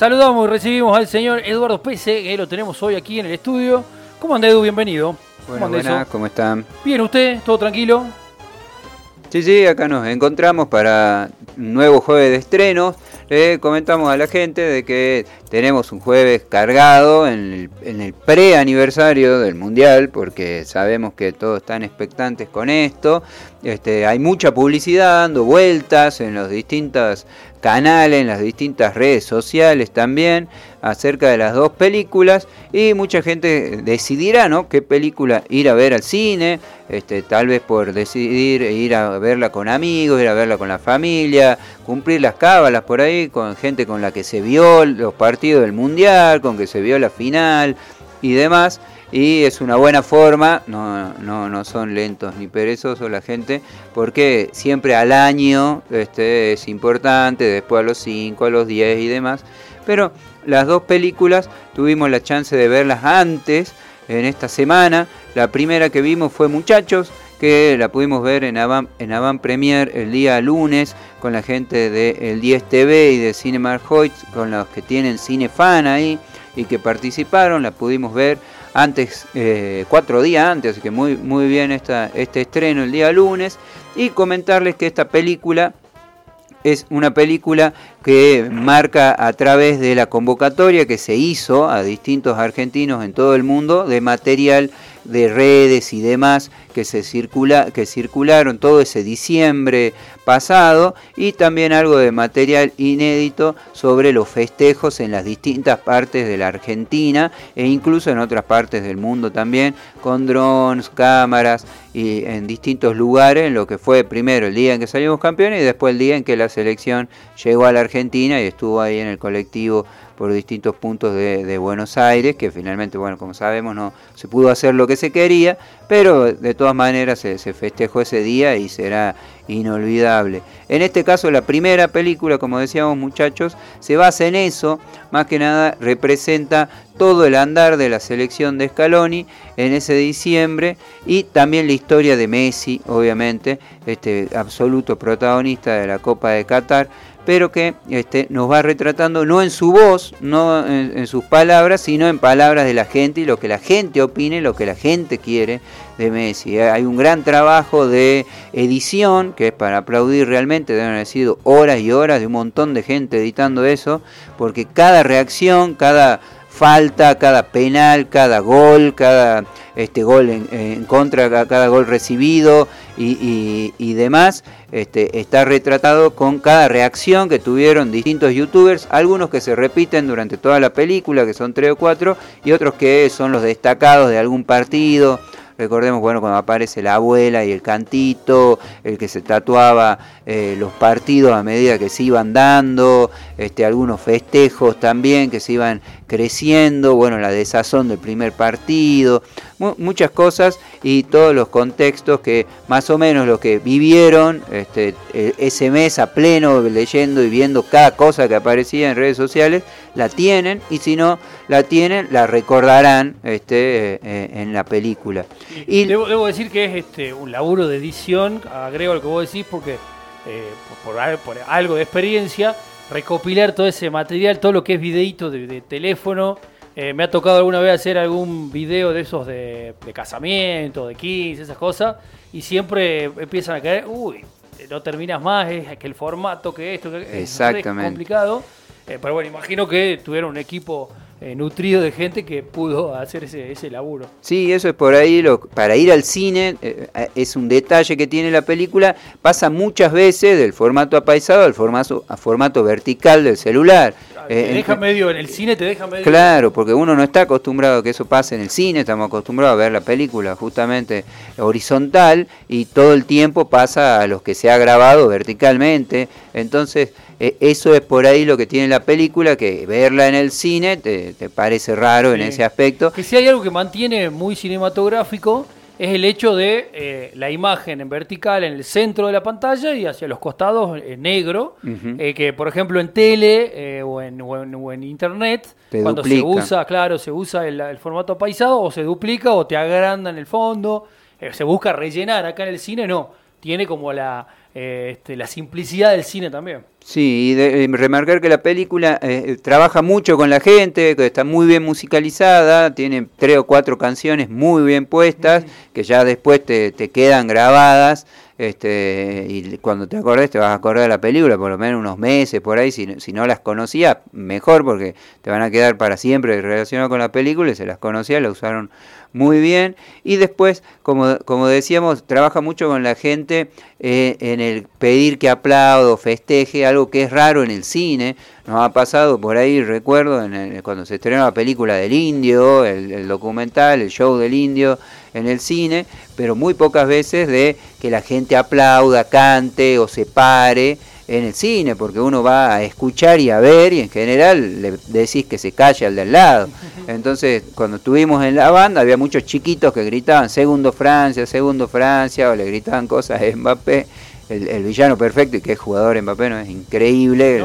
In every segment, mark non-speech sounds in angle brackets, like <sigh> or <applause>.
Saludamos y recibimos al señor Eduardo Pese, que lo tenemos hoy aquí en el estudio. ¿Cómo anda Edu? Bienvenido. ¿Cómo, buenas, ¿cómo están? Bien, ¿usted? ¿Todo tranquilo? Sí, sí, acá nos encontramos para un nuevo jueves de estrenos. Le comentamos a la gente de que tenemos un jueves cargado en el, pre-aniversario del Mundial, porque sabemos que todos están expectantes con esto. Este, hay mucha publicidad dando vueltas en los distintos canales, en las distintas redes sociales también, acerca de las dos películas y mucha gente decidirá, ¿no? Qué película ir a ver al cine, este, tal vez por decidir ir a verla con amigos, ir a verla con la familia, cumplir las cábalas por ahí con gente con la que se vio los partidos del mundial, con que se vio la final y demás y es una buena forma, no, no, no son lentos ni perezosos la gente, porque siempre al año este, es importante, después a los 5, a los 10 y demás, pero las dos películas tuvimos la chance de verlas antes, en esta semana, la primera que vimos fue Muchachos, que la pudimos ver en Avant, en Premier el día lunes con la gente de El 10 TV y de Cinema Hoyt, con los que tienen Cinefan ahí y que participaron, la pudimos ver antes, eh, cuatro días antes, así que muy, muy bien esta, este estreno el día lunes. Y comentarles que esta película es una película que marca a través de la convocatoria que se hizo a distintos argentinos en todo el mundo de material de redes y demás que se circula, que circularon todo ese diciembre pasado y también algo de material inédito sobre los festejos en las distintas partes de la Argentina e incluso en otras partes del mundo también con drones, cámaras y en distintos lugares en lo que fue primero el día en que salimos campeones y después el día en que la selección llegó a la Argentina y estuvo ahí en el colectivo por distintos puntos de, Buenos Aires, que finalmente, bueno, como sabemos, no se pudo hacer lo que se quería, pero de todas maneras se, festejó ese día y será inolvidable. En este caso, la primera película, como decíamos muchachos, se basa en eso, más que nada representa todo el andar de la selección de Scaloni en ese diciembre y también la historia de Messi, obviamente, este absoluto protagonista de la Copa de Qatar pero que este, nos va retratando no en su voz, no en, sus palabras, sino en palabras de la gente y lo que la gente opine, lo que la gente quiere de Messi. Hay un gran trabajo de edición que es para aplaudir realmente, deben haber sido horas y horas de un montón de gente editando eso, porque cada reacción, cada falta, cada penal, cada gol, cada este gol en, contra, cada gol recibido y, demás, este, está retratado con cada reacción que tuvieron distintos youtubers, algunos que se repiten durante toda la película, que son tres o cuatro, y otros que son los destacados de algún partido. Recordemos, bueno, cuando aparece la abuela y el cantito, el que se tatuaba eh, los partidos a medida que se iban dando, este, algunos festejos también que se iban creciendo, bueno, la desazón del primer partido, muchas cosas y todos los contextos que más o menos lo que vivieron este, e, ese mes a pleno leyendo y viendo cada cosa que aparecía en redes sociales, la tienen y si no la tienen, la recordarán este, eh, eh, en la película. Y, debo, decir que es este, un laburo de edición, agrego lo que vos decís porque eh, por, algo de experiencia, recopilar todo ese material, todo lo que es videíto de, teléfono. Eh, me ha tocado alguna vez hacer algún video de esos de, casamiento, de 15, esas cosas, y siempre empiezan a caer, uy, no terminas más, es que el formato, que esto, que es complicado. Eh, pero bueno, imagino que tuvieron un equipo eh, nutrido de gente que pudo hacer ese, ese laburo. Sí, eso es por ahí, lo, para ir al cine eh, eh, es un detalle que tiene la película, pasa muchas veces del formato apaisado al formato, a formato vertical del celular. Te deja medio, en el cine te deja medio... Claro, porque uno no está acostumbrado a que eso pase en el cine, estamos acostumbrados a ver la película justamente horizontal y todo el tiempo pasa a los que se ha grabado verticalmente, entonces eh, eso es por ahí lo que tiene la película, que verla en el cine te, parece raro en ese aspecto. Que si hay algo que mantiene muy cinematográfico es el hecho de eh, la imagen en vertical en el centro de la pantalla y hacia los costados en eh, negro, que por ejemplo en tele o, en, o, en, internet, cuando se usa, claro, se usa el, el, formato paisado o se duplica o te agranda en el fondo, se busca rellenar, acá en el cine no, tiene como la eh, este, la simplicidad del cine también. Sí, y de, remarcar que la película eh, trabaja mucho con la gente, que está muy bien musicalizada, tiene tres o cuatro canciones muy bien puestas, que ya después te, te quedan grabadas este, y cuando te acordes te vas a acordar de la película, por lo menos unos meses por ahí, si, si no las conocías, mejor porque te van a quedar para siempre relacionado con la película y se las conocía, la usaron muy bien. Y después, como, como decíamos, trabaja mucho con la gente eh, en el pedir que aplaudo, festeje, algo que es raro en el cine. Nos ha pasado por ahí, recuerdo, en cuando se estrenó la película del indio, el documental, el show del indio en el cine, pero muy pocas veces de que la gente aplauda, cante o se pare en el cine, porque uno va a escuchar y a ver y en general le decís que se calle al del lado. Entonces, cuando estuvimos en la banda, había muchos chiquitos que gritaban segundo Francia, segundo Francia, o le gritaban cosas a Mbappé el, villano perfecto y que es jugador Mbappé, ¿no? Es increíble.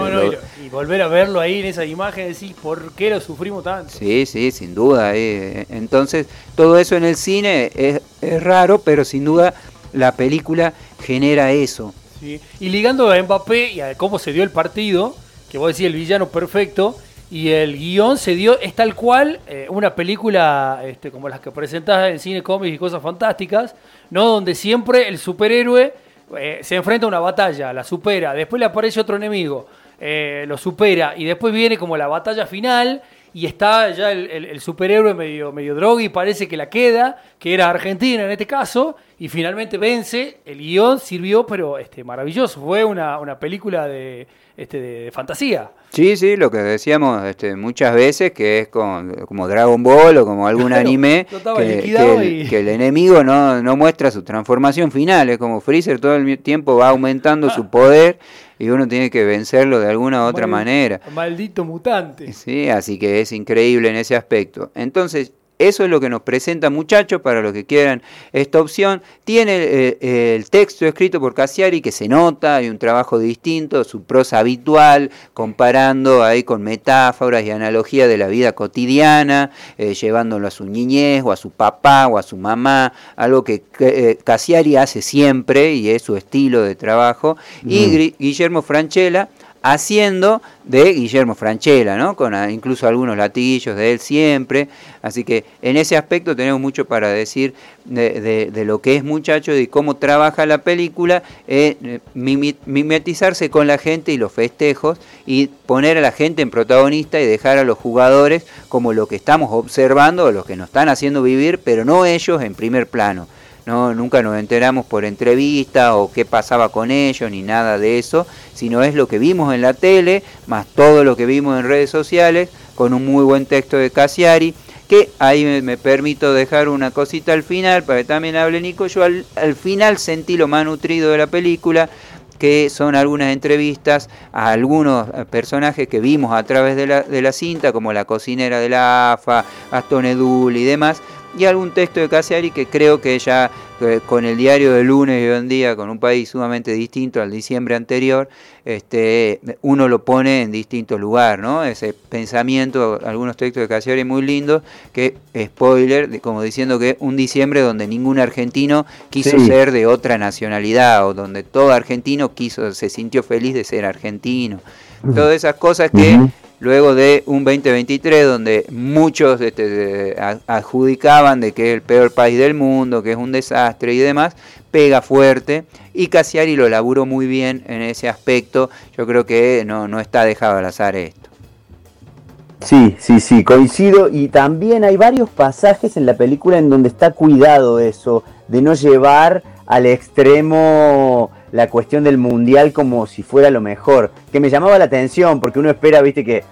y, volver a verlo ahí en esa imagen, decir, ¿por qué lo sufrimos tanto? Sí, sí, sin duda. Eh. Entonces, todo eso en el cine es, raro, pero sin duda la película genera eso. Y ligando a Mbappé y a cómo se dio el partido, que vos decís el villano perfecto, y el guion se dio, es tal cual eh, una película este, como las que presentás en cine, cómics y cosas fantásticas, ¿no? Donde siempre el superhéroe eh, se enfrenta a una batalla, la supera, después le aparece otro enemigo, eh, lo supera y después viene como la batalla final y está ya el, superhéroe medio, medio droga y parece que la queda, que era Argentina en este caso, y finalmente vence. El guion sirvió, pero este, maravilloso. Fue una, una película de, este, de fantasía. Sí, sí, lo que decíamos este, muchas veces, que es como, Dragon Ball o como algún anime, que, el, enemigo no, no muestra su transformación final. Es como Freezer todo el tiempo va aumentando su poder y uno tiene que vencerlo de alguna u otra manera. Maldito mutante. Sí, así que es increíble en ese aspecto. Entonces, eso es lo que nos presenta muchachos para los que quieran esta opción. Tiene eh, el texto escrito por Cassiari que se nota, hay un trabajo distinto, su prosa habitual, comparando ahí con metáforas y analogías de la vida cotidiana, eh, llevándolo a su niñez o a su papá o a su mamá, algo que eh, Cassiari hace siempre y es su estilo de trabajo. Y Guillermo Franchella haciendo de Guillermo Franchella, ¿no? con incluso algunos latiguillos de él siempre. Así que en ese aspecto tenemos mucho para decir de, lo que es muchacho y cómo trabaja la película, eh, mimetizarse con la gente y los festejos y poner a la gente en protagonista y dejar a los jugadores como lo que estamos observando, los que nos están haciendo vivir, pero no ellos en primer plano. No, nunca nos enteramos por entrevista o qué pasaba con ellos ni nada de eso, sino es lo que vimos en la tele, más todo lo que vimos en redes sociales, con un muy buen texto de Cassiari, que ahí me, permito dejar una cosita al final para que también hable Nico. Yo al, final sentí lo más nutrido de la película, que son algunas entrevistas a algunos personajes que vimos a través de la, de la cinta, como la cocinera de la AFA, Aston Edul y demás, y algún texto de Cassiari que creo que ya eh, con el diario de lunes y hoy en día, con un país sumamente distinto al diciembre anterior, este, uno lo pone en distinto lugar, ¿no? Ese pensamiento, algunos textos de Cassiari muy lindos, que, spoiler, como diciendo que un diciembre donde ningún argentino quiso ser de otra nacionalidad, o donde todo argentino quiso, se sintió feliz de ser argentino. Todas esas cosas que luego de un 2023 donde muchos este, adjudicaban de que es el peor país del mundo, que es un desastre y demás, pega fuerte y Casiari lo laburó muy bien en ese aspecto. Yo creo que no, no está dejado al azar esto. Sí, sí, sí, coincido. Y también hay varios pasajes en la película en donde está cuidado eso, de no llevar al extremo la cuestión del mundial como si fuera lo mejor, que me llamaba la atención porque uno espera, viste, que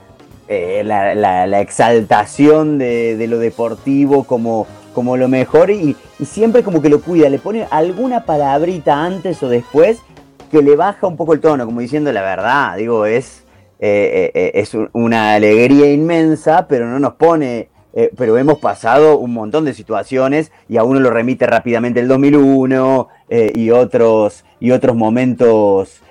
eh, la, exaltación de, lo deportivo como, como lo mejor y, siempre como que lo cuida, le pone alguna palabrita antes o después que le baja un poco el tono, como diciendo la verdad, digo, es, eh, eh, es una alegría inmensa, pero no nos pone pero hemos pasado un montón de situaciones y a uno lo remite rápidamente el 2001 y, otros, y otros momentos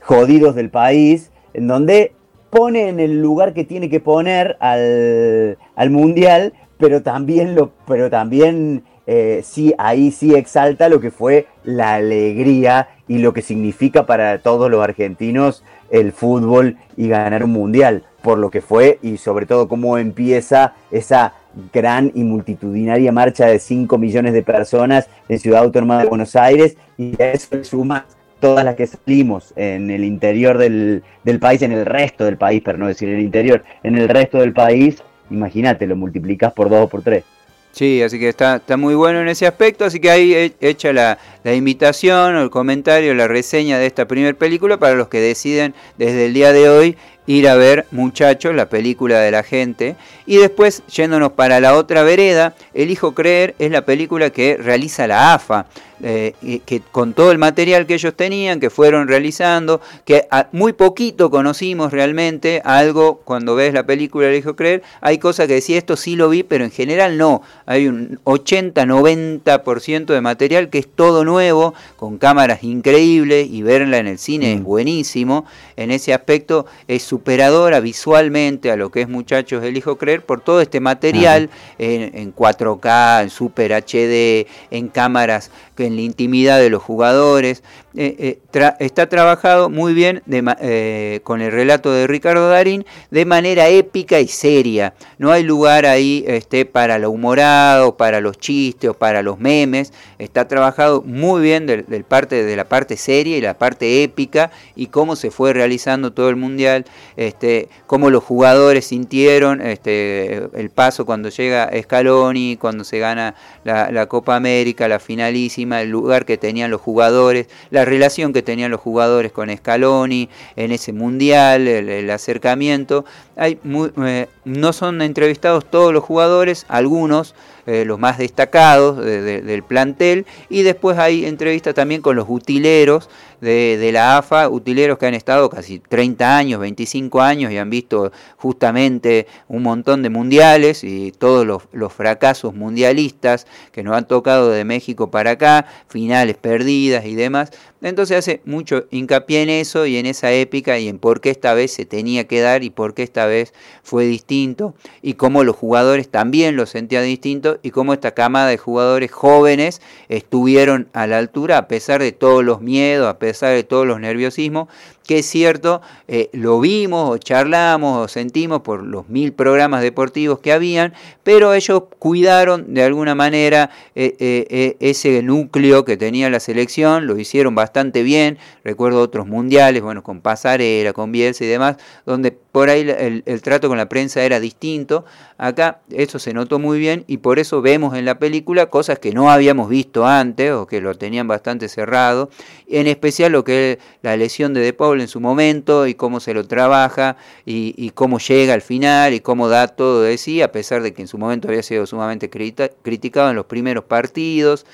jodidos del país, en donde pone en el lugar que tiene que poner al, mundial, pero también, lo, pero también eh, sí, ahí sí exalta lo que fue la alegría y lo que significa para todos los argentinos el fútbol y ganar un mundial, por lo que fue y sobre todo cómo empieza esa gran y multitudinaria marcha de 5 millones de personas en Ciudad Autónoma de Buenos Aires y eso suma todas las que salimos en el interior del, del país, en el resto del país, para no decir el interior, en el resto del país, imagínate, lo multiplicas por dos o por tres. Sí, así que está, está muy bueno en ese aspecto, así que ahí hecha la, la invitación o el comentario, la reseña de esta primera película para los que deciden desde el día de hoy ir a ver Muchachos, la película de la gente. Y después, yéndonos para la otra vereda, Elijo Creer es la película que realiza la AFA. Eh, que con todo el material que ellos tenían, que fueron realizando, que muy poquito conocimos realmente, algo cuando ves la película Elijo Creer, hay cosas que decía esto sí lo vi, pero en general no. Hay un 80-90% de material que es todo nuevo, con cámaras increíbles y verla en el cine es mm. buenísimo. En ese aspecto es superadora visualmente a lo que es Muchachos Elijo Creer por todo este material en, 4K, en Super HD, en cámaras, en la intimidad de los jugadores. Eh, eh, está trabajado muy bien eh, con el relato de Ricardo Darín de manera épica y seria. No hay lugar ahí este, para lo humorado, para los chistes o para los memes. Está trabajado muy bien del, parte, de la parte seria y la parte épica y cómo se fue realizando todo el mundial este, cómo los jugadores sintieron este, el paso cuando llega Scaloni, cuando se gana la, Copa América, la finalísima, el lugar que tenían los jugadores, la relación que tenían los jugadores con Scaloni en ese mundial, el, acercamiento. Hay eh, no son entrevistados todos los jugadores, algunos eh, los más destacados del plantel, y después hay entrevistas también con los utileros de, la AFA, utileros que han estado casi 30 años, 25 años y han visto justamente un montón de mundiales y todos los, los fracasos mundialistas que nos han tocado de México para acá, finales perdidas y demás. Entonces hace mucho hincapié en eso y en esa épica y en por qué esta vez se tenía que dar y por qué esta vez fue distinto y cómo los jugadores también lo sentían distinto y cómo esta camada de jugadores jóvenes estuvieron a la altura a pesar de todos los miedos, a pesar de todos los nerviosismos, que es cierto, eh, lo vimos o charlamos o sentimos por los mil programas deportivos que habían, pero ellos cuidaron de alguna manera eh, eh, ese núcleo que tenía la selección, lo hicieron bastante bien, recuerdo otros mundiales, bueno, con Pasarela, con Bielsa y demás, donde por ahí el, trato con la prensa era distinto, acá eso se notó muy bien y por eso vemos en la película cosas que no habíamos visto antes o que lo tenían bastante cerrado, en especial lo que es la lesión de De Paul en su momento y cómo se lo trabaja y, cómo llega al final y cómo da todo de sí, a pesar de que en su momento había sido sumamente criticado en los primeros partidos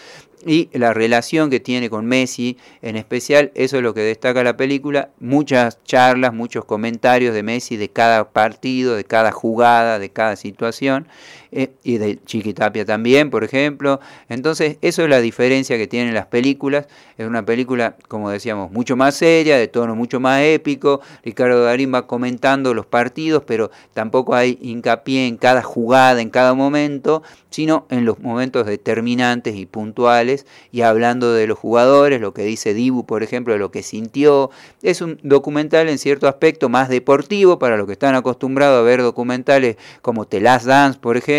y la relación que tiene con Messi en especial, eso es lo que destaca la película, muchas charlas, muchos comentarios de Messi de cada partido, de cada jugada, de cada situación, eh, y de Chiquitapia también, por ejemplo. Entonces, eso es la diferencia que tienen las películas. Es una película, como decíamos, mucho más seria, de tono mucho más épico. Ricardo Darín va comentando los partidos, pero tampoco hay hincapié en cada jugada, en cada momento, sino en los momentos determinantes y puntuales, y hablando de los jugadores, lo que dice Dibu, por ejemplo, de lo que sintió. Es un documental en cierto aspecto más deportivo para los que están acostumbrados a ver documentales como The Last Dance, por ejemplo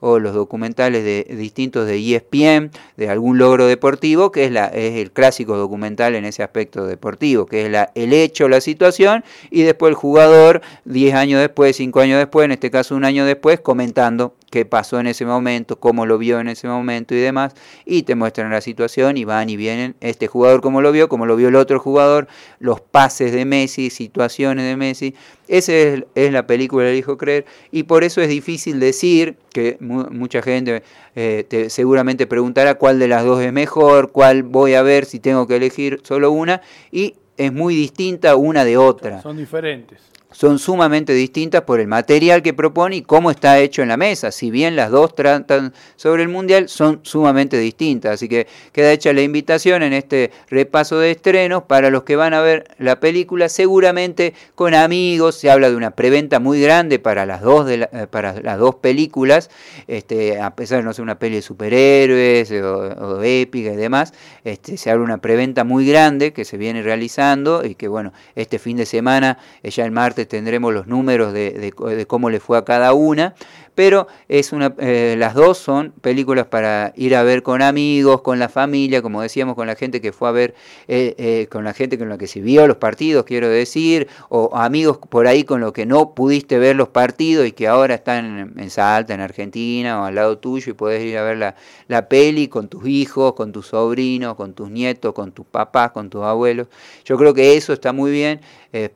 o los documentales de, distintos de ESPN, de algún logro deportivo, que es, la, es el clásico documental en ese aspecto deportivo, que es la, el hecho, la situación, y después el jugador, 10 años después, 5 años después, en este caso un año después, comentando qué pasó en ese momento, cómo lo vio en ese momento y demás, y te muestran la situación y van y vienen este jugador como lo vio, como lo vio el otro jugador, los pases de Messi, situaciones de Messi. Esa es, la película del hijo creer y por eso es difícil decir que mucha gente eh, seguramente preguntará cuál de las dos es mejor, cuál voy a ver si tengo que elegir solo una y es muy distinta una de otra. Son diferentes son sumamente distintas por el material que propone y cómo está hecho en la mesa. Si bien las dos tratan sobre el Mundial, son sumamente distintas. Así que queda hecha la invitación en este repaso de estrenos para los que van a ver la película, seguramente con amigos. Se habla de una preventa muy grande para las dos, de eh, para las dos películas, este, a pesar de no ser una peli de superhéroes o, épica y demás. Este, se de una preventa muy grande que se viene realizando y que, bueno, este fin de semana, eh, ya el martes, tendremos los números de, cómo le fue a cada una, pero es una, eh, las dos son películas para ir a ver con amigos, con la familia, como decíamos, con la gente que fue a ver, eh, eh, con la gente con la que se vio los partidos, quiero decir, o amigos por ahí con los que no pudiste ver los partidos y que ahora están en Salta, en Argentina, o al lado tuyo y podés ir a ver la, la peli con tus hijos, con tus sobrinos, con tus nietos, con tus papás, con tus abuelos. Yo creo que eso está muy bien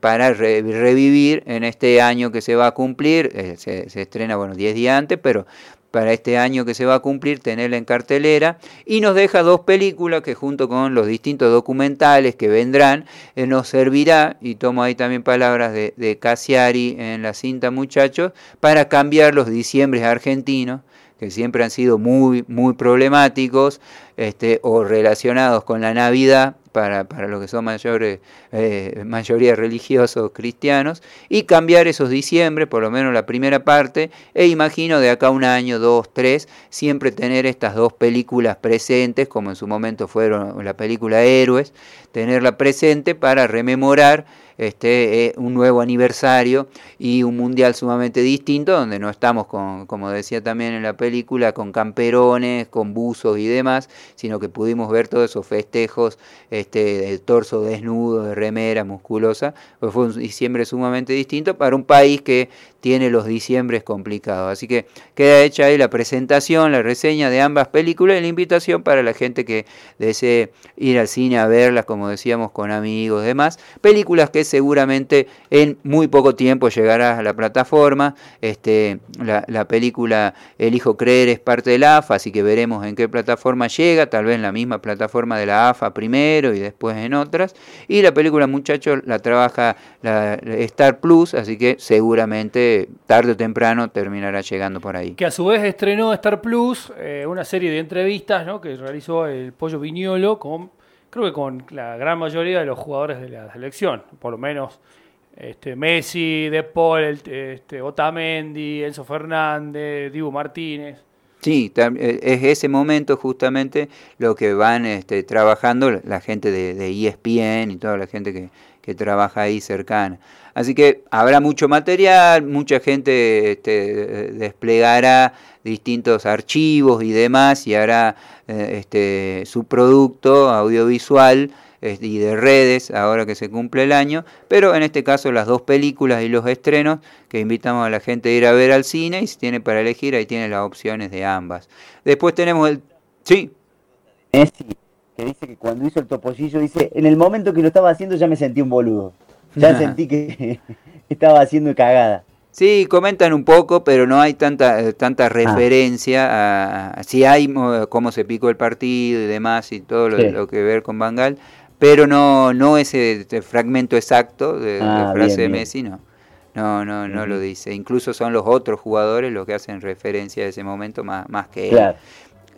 para revivir en este año que se va a cumplir, eh, se, estrena, bueno, 10 antes, pero para este año que se va a cumplir, tenerla en cartelera, y nos deja dos películas que junto con los distintos documentales que vendrán, eh, nos servirá, y tomo ahí también palabras de, de Cassiari en la cinta muchachos, para cambiar los diciembres argentinos, que siempre han sido muy, muy problemáticos, este, o relacionados con la Navidad, para, para los que son mayores, eh, mayoría religiosos cristianos, y cambiar esos diciembre, por lo menos la primera parte, e imagino de acá un año, dos, tres, siempre tener estas dos películas presentes, como en su momento fueron la película Héroes, tenerla presente para rememorar este, eh, un nuevo aniversario y un mundial sumamente distinto, donde no estamos, con, como decía también en la película, con camperones, con buzos y demás, sino que pudimos ver todos esos festejos este, torso desnudo, de remera musculosa, pues fue un diciembre sumamente distinto para un país que tiene los diciembres complicados. Así que queda hecha ahí la presentación, la reseña de ambas películas y la invitación para la gente que desee ir al cine a verlas, como decíamos, con amigos y demás. Películas que seguramente en muy poco tiempo llegará a la plataforma. Este, la, la película El Hijo Creer es parte de la AFA, así que veremos en qué plataforma llega, tal vez en la misma plataforma de la AFA primero y después en otras. Y la película Muchachos la trabaja la Star Plus, así que seguramente tarde o temprano terminará llegando por ahí. Que a su vez estrenó Star Plus eh, una serie de entrevistas ¿no? que realizó el Pollo Viñolo con, creo que con la gran mayoría de los jugadores de la selección, por lo menos este, Messi, De Paul, este, Otamendi, Enzo Fernández, Dibu Martínez. Sí, eh, es ese momento justamente lo que van este, trabajando la gente de, de ESPN y toda la gente que, que trabaja ahí cercana. Así que habrá mucho material, mucha gente este, desplegará distintos archivos y demás y hará eh, este, su producto audiovisual y de redes ahora que se cumple el año, pero en este caso las dos películas y los estrenos que invitamos a la gente a ir a ver al cine y si tiene para elegir ahí tiene las opciones de ambas. Después tenemos el... Sí. Messi, que dice que cuando hizo el topollillo, dice, en el momento que lo estaba haciendo ya me sentí un boludo. Ya sentí que <laughs> estaba haciendo cagada. Sí, comentan un poco, pero no hay tanta tanta ah. referencia a, si hay cómo se picó el partido y demás y todo lo, que ver con Bangal, pero no no ese, fragmento exacto de, la ah, frase de Messi, no. No, no, no lo dice. Incluso son los otros jugadores los que hacen referencia a ese momento más, más que él.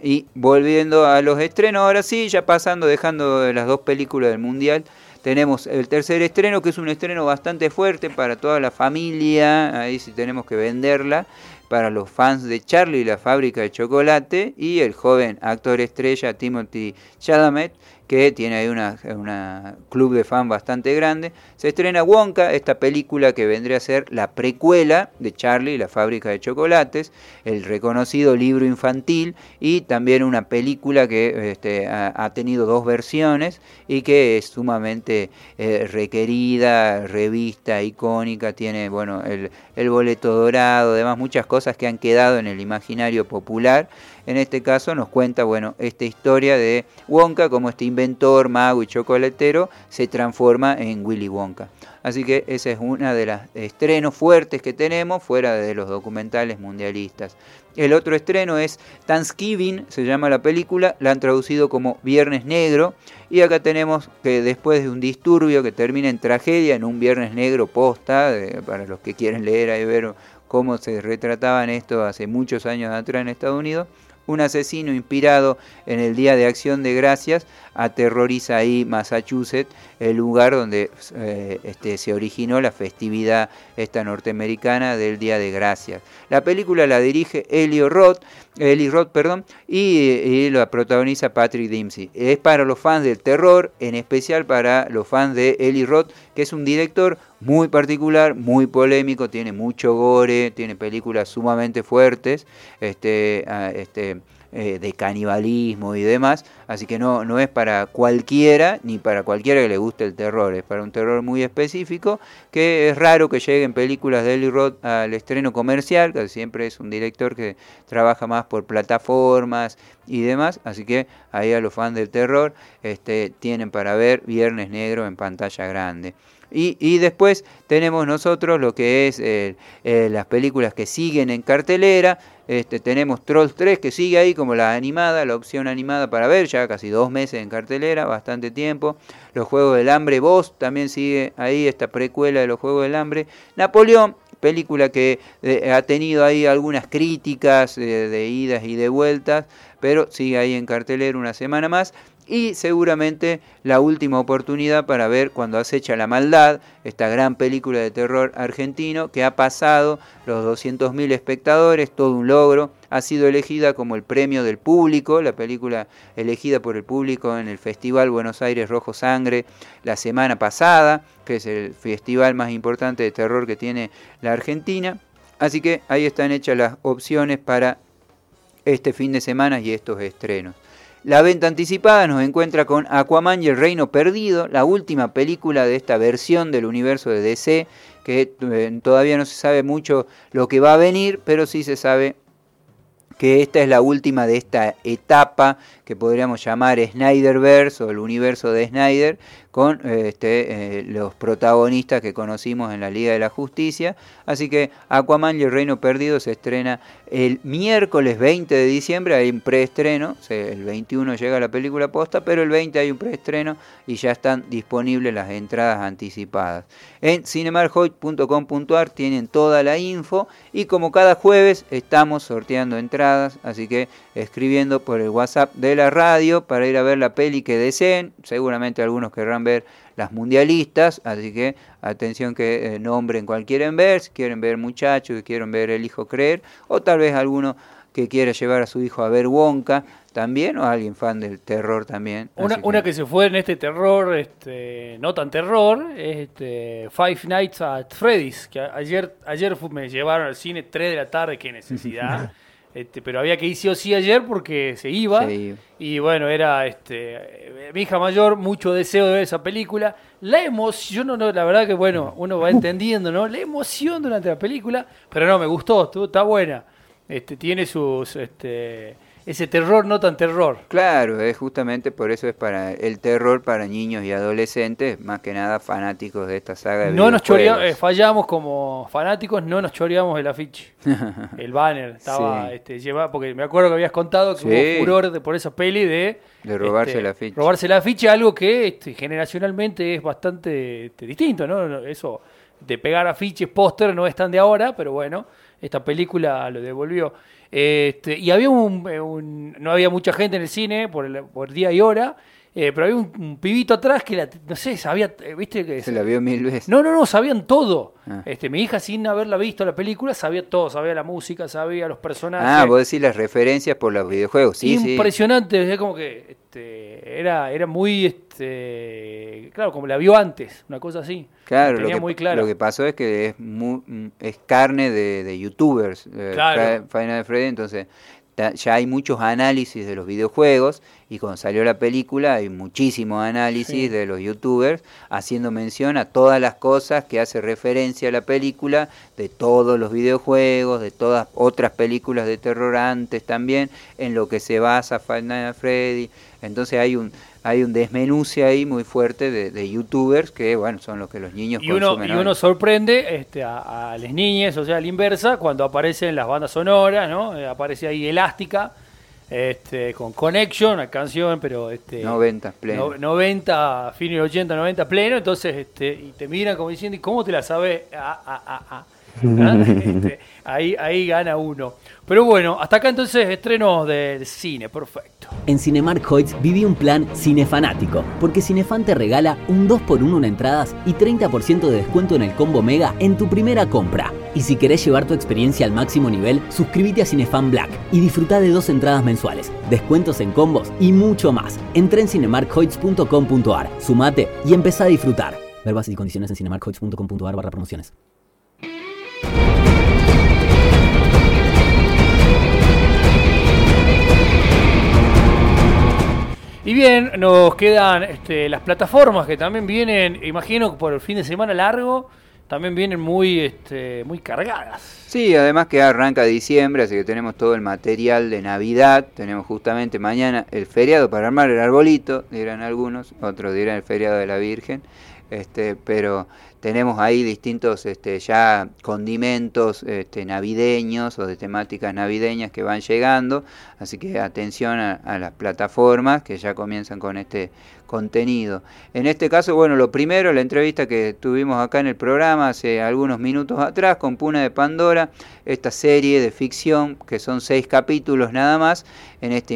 Y volviendo a los estrenos, ahora sí, ya pasando, dejando las dos películas del Mundial, tenemos el tercer estreno, que es un estreno bastante fuerte para toda la familia, ahí sí tenemos que venderla, para los fans de Charlie y la fábrica de chocolate, y el joven actor estrella Timothy Chalamet, que tiene ahí una, club de fan bastante grande. Se estrena Wonka, esta película que vendría a ser la precuela de Charlie y la fábrica de chocolates, el reconocido libro infantil y también una película que este, ha, tenido dos versiones y que es sumamente eh, requerida, revista, icónica, tiene bueno el, el boleto dorado, además muchas cosas que han quedado en el imaginario popular. En este caso nos cuenta bueno esta historia de Wonka como este inventor, mago y chocolatero, se transforma en Willy Wonka. Así que esa es una de las estrenos fuertes que tenemos fuera de los documentales mundialistas. El otro estreno es Thanksgiving, se llama la película, la han traducido como Viernes Negro. Y acá tenemos que después de un disturbio que termina en tragedia, en un Viernes Negro posta, para los que quieren leer y ver cómo se retrataban esto hace muchos años atrás en Estados Unidos, un asesino inspirado en el Día de Acción de Gracias aterroriza ahí Massachusetts, el lugar donde eh, este, se originó la festividad esta norteamericana del Día de Gracias. La película la dirige Elio Roth, Eli Roth, perdón, y, la protagoniza Patrick Dempsey. Es para los fans del terror, en especial para los fans de Eli Roth, que es un director muy particular, muy polémico, tiene mucho gore, tiene películas sumamente fuertes, este, ah, este eh, de canibalismo y demás, así que no, no es para cualquiera, ni para cualquiera que le guste el terror, es para un terror muy específico, que es raro que lleguen películas de Eli Roth al estreno comercial, que siempre es un director que trabaja más por plataformas y demás, así que ahí a los fans del terror este, tienen para ver Viernes Negro en pantalla grande. Y, después tenemos nosotros lo que es eh, las películas que siguen en cartelera. Este, tenemos Trolls 3 que sigue ahí como la animada, la opción animada para ver, ya casi dos meses en cartelera, bastante tiempo. Los Juegos del Hambre, Vos también sigue ahí, esta precuela de los Juegos del Hambre. Napoleón, película que eh, ha tenido ahí algunas críticas de idas y de vueltas, pero sigue ahí en cartelera una semana más y seguramente la última oportunidad para ver cuando acecha la maldad, esta gran película de terror argentino que ha pasado los 200.000 espectadores, todo un logro, ha sido elegida como el premio del público, la película elegida por el público en el Festival Buenos Aires Rojo Sangre la semana pasada, que es el festival más importante de terror que tiene la Argentina. Así que ahí están hechas las opciones para este fin de semana y estos estrenos. La venta anticipada nos encuentra con Aquaman y el Reino Perdido, la última película de esta versión del universo de DC, que eh, todavía no se sabe mucho lo que va a venir, pero sí se sabe que esta es la última de esta etapa que podríamos llamar Snyderverse o el universo de Snyder, con este, eh, los protagonistas que conocimos en la Liga de la Justicia. Así que Aquaman y el Reino Perdido se estrena el miércoles 20 de diciembre, hay un preestreno, el 21 llega la película posta, pero el 20 hay un preestreno y ya están disponibles las entradas anticipadas. En cinemarjoy.com.ar tienen toda la info y como cada jueves estamos sorteando entradas, así que escribiendo por el WhatsApp de la radio para ir a ver la peli que deseen, seguramente algunos querrán ver las mundialistas, así que atención que eh, nombren cual quieren ver, si quieren ver muchachos, que quieren ver el hijo creer, o tal vez alguno que quiera llevar a su hijo a ver Wonka también, o alguien fan del terror también. Una, que... se fue en este terror, este, no tan terror, es este, Five Nights at Freddy's, que ayer, ayer me llevaron al cine 3 de la tarde, qué necesidad. <laughs> Este, pero había que ir sí o sí ayer porque se iba. Y bueno, era este mi hija mayor, mucho deseo de ver esa película. La emoción, no, la verdad que bueno, uno va <laughs> entendiendo, ¿no? La emoción durante la película, pero no, me gustó, está buena. Este, tiene sus este, ese terror no tan terror. Claro, es justamente por eso es para el terror para niños y adolescentes, más que nada fanáticos de esta saga de No nos choreamos, eh, fallamos como fanáticos, no nos choreamos el afiche. <laughs> el banner estaba este, llevado, porque me acuerdo que habías contado que hubo furor por esa peli de de robarse este, la ficha. Robarse la ficha, algo que este, generacionalmente es bastante este, distinto, ¿no? Eso de pegar afiches, póster no es tan de ahora, pero bueno, esta película lo devolvió. Este, y había un, no había mucha gente en el cine por, por día y hora, eh, pero había un, pibito atrás que, la, no sé, sabía, eh, viste que... Se la vio mil veces. No, no, no, sabían todo. Ah. Este, mi hija sin haberla visto la película sabía todo, sabía la música, sabía los personajes. Ah, vos decís las referencias por los videojuegos, sí, Impresionante, es como que este, era, era muy, este, claro, como la vio antes, una cosa así. Claro, lo que, muy claro. lo que pasó es que es, muy, es carne de, de youtubers, eh, Final Freddy, entonces ya hay muchos análisis de los videojuegos y cuando salió la película hay muchísimo análisis de los youtubers haciendo mención a todas las cosas que hace referencia a la película, de todos los videojuegos, de todas otras películas de terror antes también, en lo que se basa at Freddy. Entonces hay un hay un desmenuce ahí muy fuerte de, youtubers que, bueno, son los que los niños y uno, Y uno sorprende este, a, las niñas, o sea, a la inversa, cuando aparecen las bandas sonoras, ¿no? Eh, aparece ahí Elástica, este, con Connection, una canción, pero... Este, 90 pleno. 90, fin de 80, 90 pleno, entonces, este, y te miran como diciendo, ¿y cómo te la sabes? Ah, ah, ah, ah. <laughs> Este, ahí, ahí gana uno. Pero bueno, hasta acá entonces estrenos del cine, perfecto. En Cinemark Hoyts viví un plan cinefanático, porque Cinefan te regala un 2x1 en entradas y 30% de descuento en el combo Mega en tu primera compra. Y si querés llevar tu experiencia al máximo nivel, suscríbete a Cinefan Black y disfruta de dos entradas mensuales, descuentos en combos y mucho más. Entra en cinemarkhoyts.com.ar, sumate y empezá a disfrutar. Ver y condiciones en cinemarkhoyts.com.ar barra promociones. Bien, nos quedan este, las plataformas que también vienen, imagino por el fin de semana largo, también vienen muy, este, muy cargadas. Sí, además que arranca diciembre, así que tenemos todo el material de Navidad. Tenemos justamente mañana el feriado para armar el arbolito, dirán algunos, otros dirán el feriado de la Virgen. Este, pero tenemos ahí distintos este, ya condimentos este, navideños o de temáticas navideñas que van llegando, así que atención a, las plataformas que ya comienzan con este contenido. En este caso, bueno, lo primero, la entrevista que tuvimos acá en el programa hace algunos minutos atrás con Puna de Pandora, esta serie de ficción que son seis capítulos nada más en esta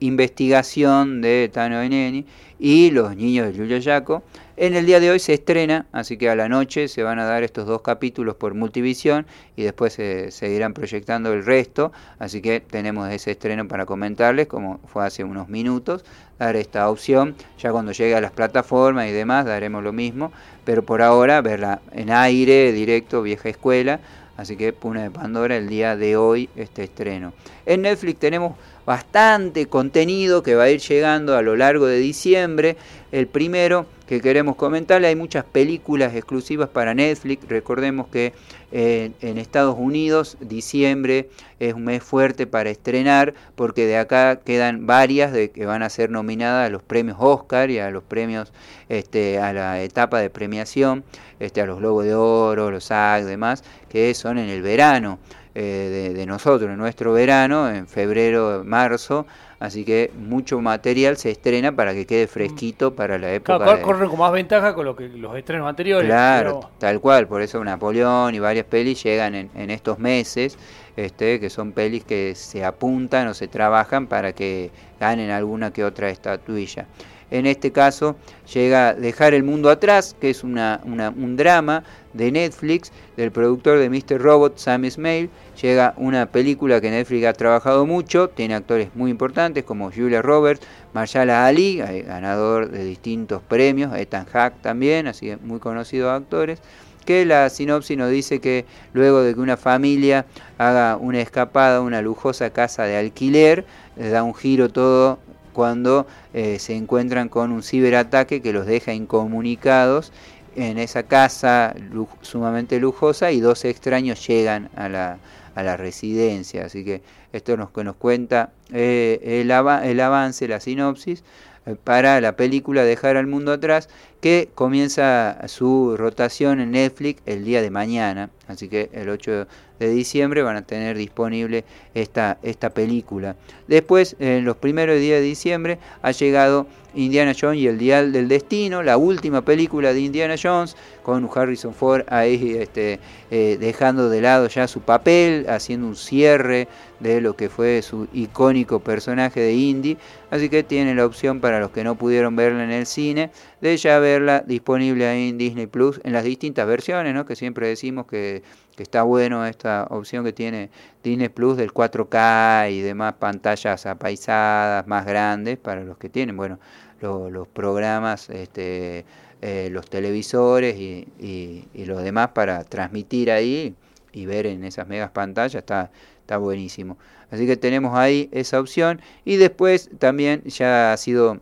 investigación de Tano Eneni y los niños de Yuya Yaco. En el día de hoy se estrena, así que a la noche se van a dar estos dos capítulos por Multivisión y después se seguirán proyectando el resto, así que tenemos ese estreno para comentarles, como fue hace unos minutos, dar esta opción, ya cuando llegue a las plataformas y demás daremos lo mismo, pero por ahora verla en aire, directo, vieja escuela, así que Puna de Pandora el día de hoy este estreno. En Netflix tenemos bastante contenido que va a ir llegando a lo largo de diciembre. El primero que queremos comentarle, hay muchas películas exclusivas para Netflix. Recordemos que eh, en Estados Unidos diciembre es un mes fuerte para estrenar porque de acá quedan varias de que van a ser nominadas a los premios Oscar y a los premios este, a la etapa de premiación, este, a los Globos de Oro, los SAG, demás, que son en el verano. Eh, de, nosotros, en nuestro verano, en febrero, marzo, así que mucho material se estrena para que quede fresquito para la época. Claro, corren con más ventaja con lo que los estrenos anteriores. Claro, tal cual, por eso Napoleón y varias pelis llegan en, en estos meses. Este, que son pelis que se apuntan o se trabajan para que ganen alguna que otra estatuilla. En este caso llega Dejar el Mundo Atrás, que es una, un drama de Netflix del productor de Mr. Robot, Sam Ismail. Llega una película que Netflix ha trabajado mucho, tiene actores muy importantes como Julia Roberts, Marshala Ali, eh, ganador de distintos premios, Ethan Hack también, así que muy conocidos actores que la sinopsis nos dice que luego de que una familia haga una escapada a una lujosa casa de alquiler, le da un giro todo cuando eh, se encuentran con un ciberataque que los deja incomunicados en esa casa sumamente lujosa y dos extraños llegan a la, a la residencia. Así que esto que nos cuenta eh, el, el avance, la sinopsis eh, para la película Dejar al Mundo Atrás, que comienza su rotación en Netflix el día de mañana. Así que el 8 de diciembre van a tener disponible esta, esta película. Después, en los primeros días de diciembre, ha llegado Indiana Jones y el Dial del Destino, la última película de Indiana Jones, con Harrison Ford ahí este, eh, dejando de lado ya su papel, haciendo un cierre de lo que fue su icónico personaje de Indy. Así que tiene la opción para los que no pudieron verla en el cine, de ya verla disponible ahí en Disney Plus en las distintas versiones, ¿no? que siempre decimos que, está bueno esta opción que tiene Disney Plus del 4K y demás pantallas apaisadas más grandes para los que tienen, bueno, los programas, este, eh, los televisores y, y, y, los demás para transmitir ahí y ver en esas megas pantallas está, está buenísimo. Así que tenemos ahí esa opción y después también ya ha sido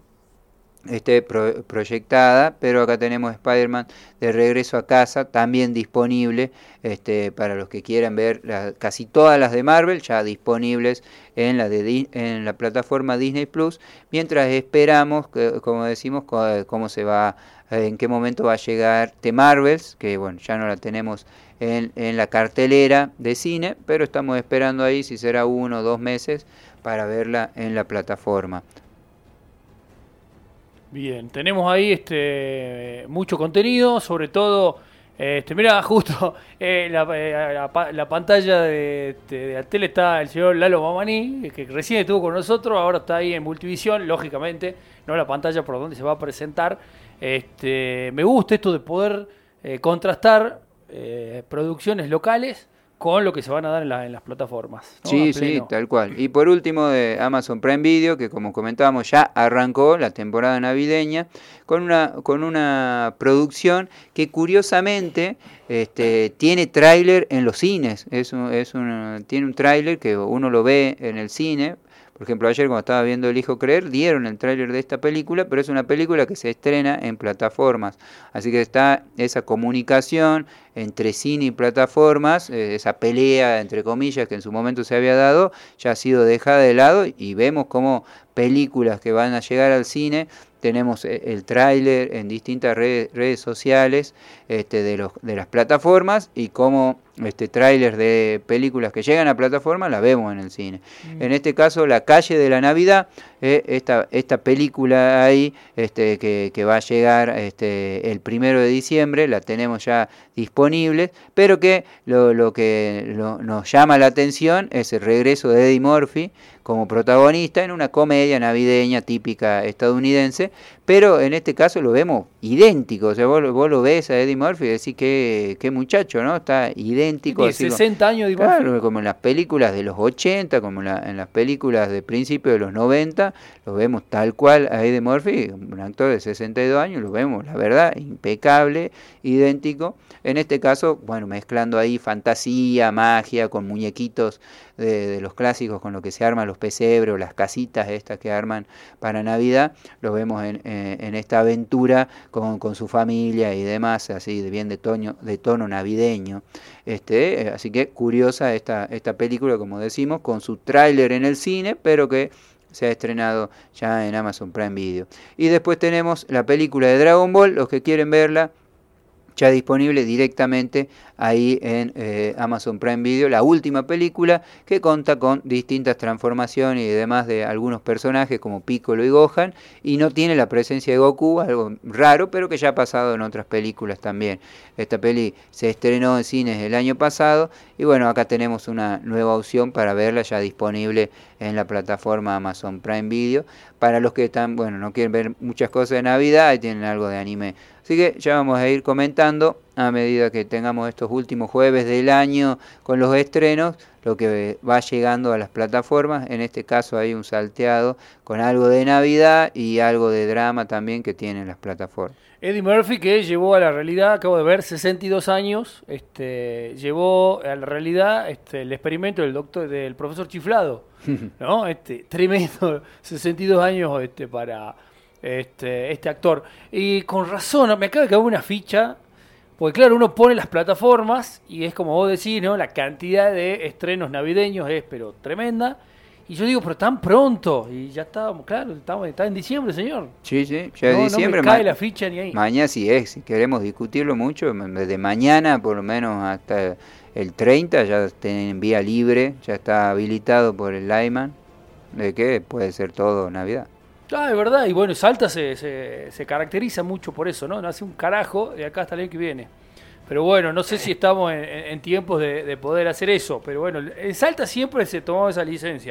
este, proyectada, pero acá tenemos Spider-Man de regreso a casa, también disponible este, para los que quieran ver casi todas las de Marvel, ya disponibles en la, de, en la plataforma Disney Plus, mientras esperamos, como decimos, cómo se va, en qué momento va a llegar The Marvels, que bueno, ya no la tenemos en, en la cartelera de cine, pero estamos esperando ahí si será uno o dos meses para verla en la plataforma. Bien, tenemos ahí este mucho contenido, sobre todo, este, mira, <laughs> justo eh, eh, la, pantalla de, la tele está el señor Lalo Mamani, que recién estuvo con nosotros, ahora está ahí en Multivisión, lógicamente, no la pantalla por donde se va a presentar. Este, me gusta esto de poder eh, contrastar producciones locales con lo que se van a dar en, las plataformas. Sí, sí, tal cual. Y por último de Amazon Prime Video, que como comentábamos ya arrancó la temporada navideña con una, con una producción que curiosamente este, tiene tráiler en los cines. Es es tiene un tráiler que uno lo ve en el cine, por ejemplo, ayer cuando estaba viendo El Hijo Creer, dieron el tráiler de esta película, pero es una película que se estrena en plataformas. Así que está esa comunicación entre cine y plataformas, eh, esa pelea, entre comillas, que en su momento se había dado, ya ha sido dejada de lado y vemos como películas que van a llegar al cine tenemos eh, el tráiler en distintas redes, sociales este, de, los, de las plataformas y como este tráiler de películas que llegan a plataformas la vemos en el cine. Mm. En este caso, La calle de la Navidad, eh, esta, esta película ahí este, que, va a llegar este, el primero de diciembre, la tenemos ya disponible, pero que lo, lo que nos llama la atención es el regreso de Eddie Murphy como protagonista en una comedia navideña típica estadounidense, pero en este caso lo vemos idéntico, o sea, vos, lo ves a Eddie Murphy y decís que qué muchacho, ¿no? Está idéntico. Tiene 60 años, Eddie Claro, como en las películas de los 80, como en, las películas de principio de los 90, lo vemos tal cual a Eddie Murphy, un actor de 62 años, lo vemos, la verdad, impecable, idéntico. En este caso, bueno, mezclando ahí fantasía, magia, con muñequitos de, los clásicos, con lo que se arman los pesebres, las casitas estas que arman para Navidad, lo vemos en, en esta aventura con, su familia y demás, así de bien de tono, de tono navideño. Este, así que curiosa esta, esta película, como decimos, con su tráiler en el cine, pero que se ha estrenado ya en Amazon Prime Video. Y después tenemos la película de Dragon Ball, los que quieren verla, ya disponible directamente ahí en eh, Amazon Prime Video, la última película que cuenta con distintas transformaciones y demás de algunos personajes como Piccolo y Gohan y no tiene la presencia de Goku, algo raro, pero que ya ha pasado en otras películas también. Esta peli se estrenó en cines el año pasado y bueno, acá tenemos una nueva opción para verla ya disponible en la plataforma Amazon Prime Video. Para los que están, bueno, no quieren ver muchas cosas de Navidad y tienen algo de anime. Así que ya vamos a ir comentando a medida que tengamos estos últimos jueves del año con los estrenos, lo que va llegando a las plataformas. En este caso hay un salteado con algo de Navidad y algo de drama también que tienen las plataformas. Eddie Murphy que llevó a la realidad, acabo de ver, 62 años, este, llevó a la realidad este, el experimento del doctor, del profesor Chiflado, <laughs> ¿no? Este, tremendo, 62 años este, para este, este actor. Y con razón, me acaba de caer una ficha porque claro, uno pone las plataformas y es como vos decís, ¿no? La cantidad de estrenos navideños es pero tremenda. Y yo digo, pero tan pronto. Y ya estábamos, claro, estamos, está en diciembre, señor. Sí, sí, ya es diciembre. No me cae la ficha ni ahí. Mañana sí es, si queremos discutirlo mucho, desde mañana por lo menos hasta el 30 ya tienen vía libre, ya está habilitado por el Lyman, de que puede ser todo Navidad. Ah, es verdad, y bueno, Salta se, se, caracteriza mucho por eso, ¿no? No hace un carajo de acá hasta el año que viene. Pero bueno, no sé si estamos en, tiempos de, poder hacer eso, pero bueno, en Salta siempre se tomó esa licencia.